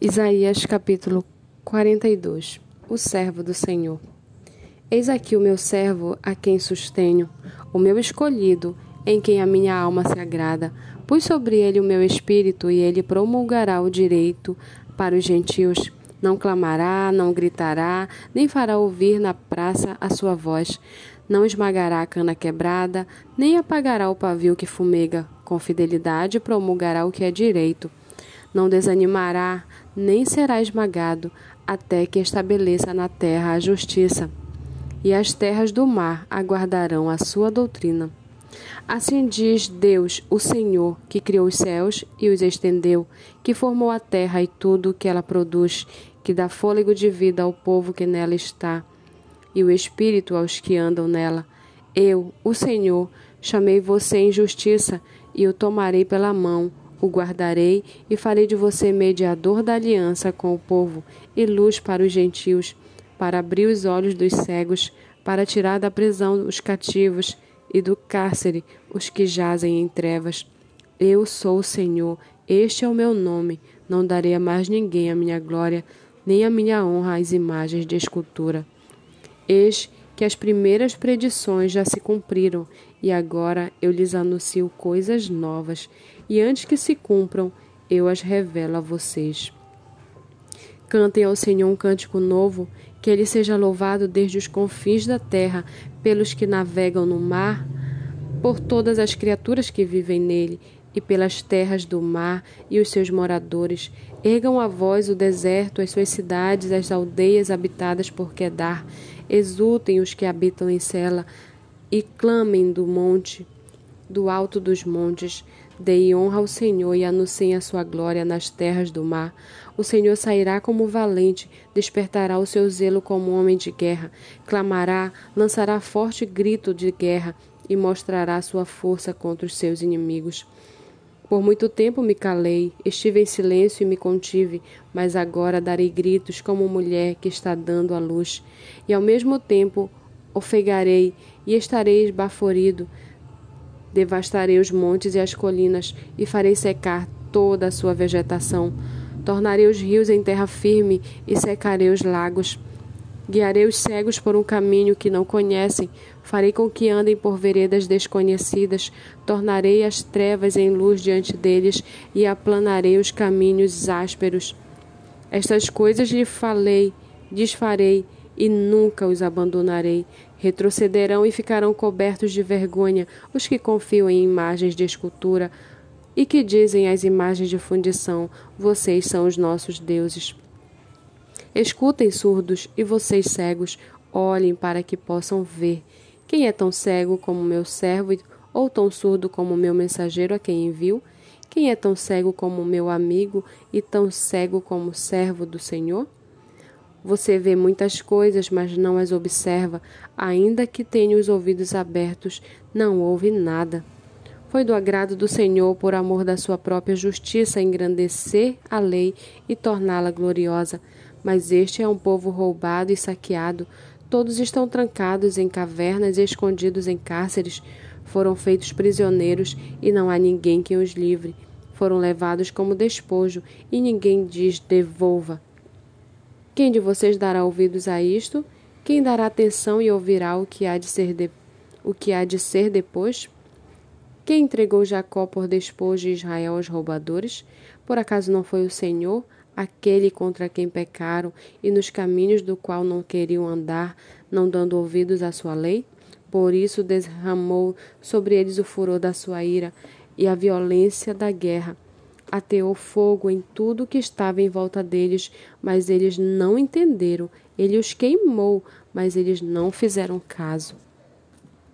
Isaías capítulo 42 O servo do Senhor Eis aqui o meu servo, a quem sustenho, o meu escolhido, em quem a minha alma se agrada. Pus sobre ele o meu espírito, e ele promulgará o direito para os gentios. Não clamará, não gritará, nem fará ouvir na praça a sua voz. Não esmagará a cana quebrada, nem apagará o pavio que fumega. Com fidelidade promulgará o que é direito. Não desanimará, nem será esmagado, até que estabeleça na terra a justiça. E as terras do mar aguardarão a sua doutrina. Assim diz Deus, o Senhor, que criou os céus e os estendeu, que formou a terra e tudo o que ela produz, que dá fôlego de vida ao povo que nela está, e o espírito aos que andam nela. Eu, o Senhor, chamei você em justiça e o tomarei pela mão o guardarei e farei de você mediador da aliança com o povo e luz para os gentios, para abrir os olhos dos cegos, para tirar da prisão os cativos e do cárcere os que jazem em trevas. Eu sou o Senhor, este é o meu nome. Não darei a mais ninguém a minha glória, nem a minha honra às imagens de escultura. Eis que as primeiras predições já se cumpriram, e agora eu lhes anuncio coisas novas, e antes que se cumpram, eu as revelo a vocês. Cantem ao Senhor um cântico novo, que ele seja louvado desde os confins da terra, pelos que navegam no mar, por todas as criaturas que vivem nele, e pelas terras do mar e os seus moradores. Ergam a voz o deserto, as suas cidades, as aldeias habitadas por Quedar Exultem os que habitam em Sela e clamem do monte, do alto dos montes. Deem honra ao Senhor e anunciem a sua glória nas terras do mar. O Senhor sairá como valente, despertará o seu zelo como homem de guerra, clamará, lançará forte grito de guerra e mostrará sua força contra os seus inimigos. Por muito tempo me calei, estive em silêncio e me contive, mas agora darei gritos como mulher que está dando à luz, e ao mesmo tempo ofegarei e estarei esbaforido. Devastarei os montes e as colinas e farei secar toda a sua vegetação. Tornarei os rios em terra firme e secarei os lagos. Guiarei os cegos por um caminho que não conhecem, farei com que andem por veredas desconhecidas, tornarei as trevas em luz diante deles e aplanarei os caminhos ásperos. Estas coisas lhe falei, desfarei e nunca os abandonarei. Retrocederão e ficarão cobertos de vergonha os que confiam em imagens de escultura e que dizem às imagens de fundição: Vocês são os nossos deuses. Escutem, surdos, e vocês cegos, olhem para que possam ver. Quem é tão cego como meu servo, ou tão surdo como meu mensageiro a quem enviou? Quem é tão cego como meu amigo e tão cego como servo do Senhor? Você vê muitas coisas, mas não as observa. Ainda que tenha os ouvidos abertos, não ouve nada. Foi do agrado do Senhor, por amor da sua própria justiça, engrandecer a lei e torná-la gloriosa. Mas este é um povo roubado e saqueado. Todos estão trancados em cavernas e escondidos em cárceres. Foram feitos prisioneiros e não há ninguém que os livre. Foram levados como despojo e ninguém diz devolva. Quem de vocês dará ouvidos a isto? Quem dará atenção e ouvirá o que há de ser, de... o que há de ser depois? Quem entregou Jacó por despojo e Israel aos roubadores? Por acaso não foi o Senhor? Aquele contra quem pecaram e nos caminhos do qual não queriam andar, não dando ouvidos à sua lei? Por isso derramou sobre eles o furor da sua ira e a violência da guerra. Ateou fogo em tudo que estava em volta deles, mas eles não entenderam. Ele os queimou, mas eles não fizeram caso.